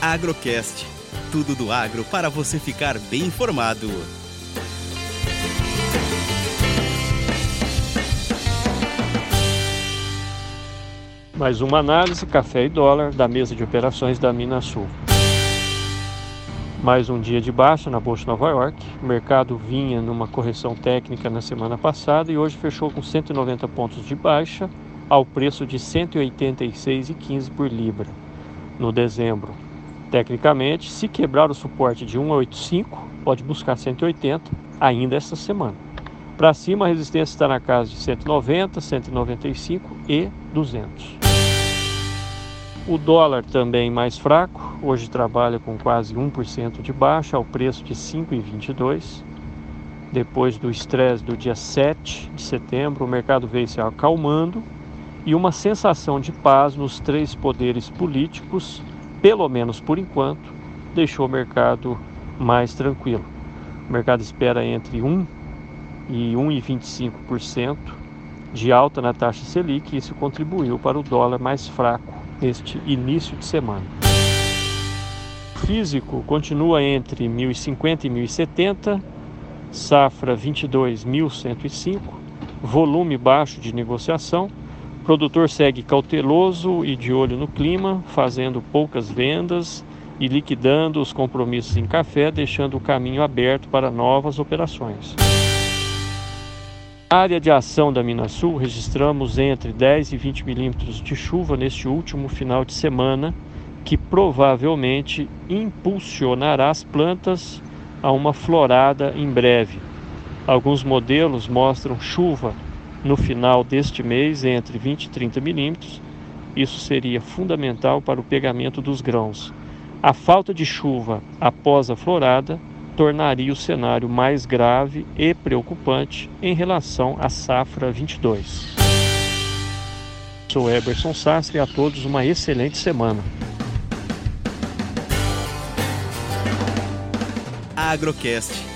Agrocast. Tudo do agro para você ficar bem informado. Mais uma análise, café e dólar, da mesa de operações da Minasul. Mais um dia de baixa na Bolsa de Nova York. O mercado vinha numa correção técnica na semana passada e hoje fechou com 190 pontos de baixa ao preço de 186,15 por libra no dezembro. Tecnicamente, se quebrar o suporte de 185, pode buscar 180 ainda esta semana. Para cima, a resistência está na casa de 190, 195 e 200. O dólar também mais fraco, hoje trabalha com quase 1% de baixa, ao preço de 5,22. Depois do estresse do dia 7 de setembro, o mercado veio se acalmando e uma sensação de paz nos três poderes políticos, pelo menos por enquanto, deixou o mercado mais tranquilo. O mercado espera entre 1 e 1,25% de alta na taxa Selic e isso contribuiu para o dólar mais fraco neste início de semana. O físico continua entre 1.050 e 1.070, safra 22.105, volume baixo de negociação. Produtor segue cauteloso e de olho no clima, fazendo poucas vendas e liquidando os compromissos em café, deixando o caminho aberto para novas operações. Na área de ação da Minasul, registramos entre 10 e 20 milímetros de chuva neste último final de semana, que provavelmente impulsionará as plantas a uma florada em breve. Alguns modelos mostram chuva no final deste mês entre 20 e 30 milímetros. Isso seria fundamental para o pegamento dos grãos. A falta de chuva após a florada tornaria o cenário mais grave e preocupante em relação à safra 22. Sou Eberson Sastre e a todos uma excelente semana. Agrocast.